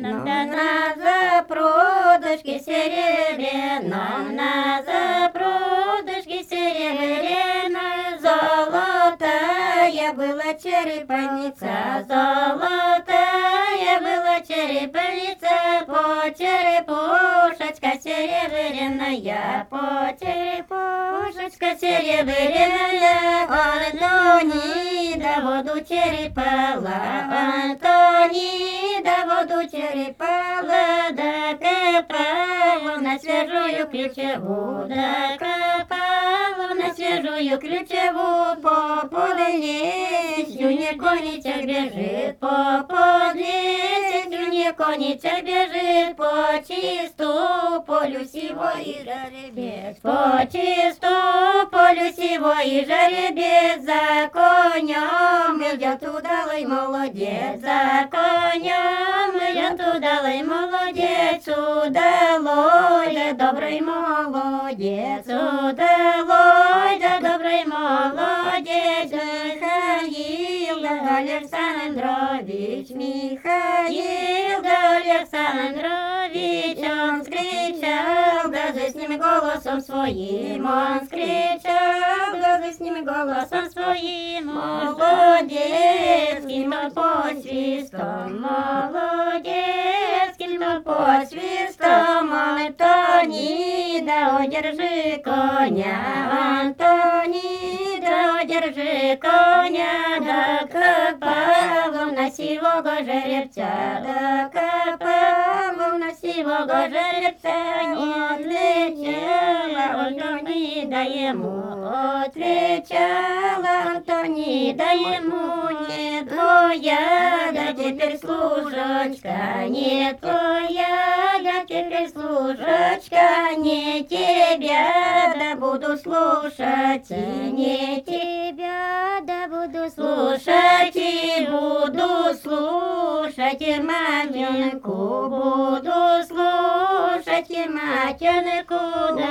нам да на запрудышке серебряном, на запрудышке серебряной золотая была черепаница, золотая была черепаница, по черепушечка серебряная, по черепушечка серебряная, Антонида воду черепала, Антонида черепала, да копала на свежую ключеву, да копала на свежую ключеву, по подлесью не коничек бежит, по подлесью не коничек бежит, по чисту полю и жеребец, по чисту полю и жеребец, за конем идет удалый молодец, за конем идет удалый молодец, удалой, да добрый молодец, Александрович, Михаил Александрович, он скричал, даже с ним голосом своим, он скричал, даже с ним голосом своим, молодец, кинул по свистом, молодец, кинул по свистом, Антонида, удержи коня, Антонида, удержи коня, да на сивого жеребца, да копал на сивого жеребца, не отличала Антонида ему, отличала Антонида ему, не твоя, да теперь служочка, не твоя, да теперь служочка, не тебя, да буду слушать, не тебя, да буду слушать, и буду слушать и маменьку, буду слушать и матенку, да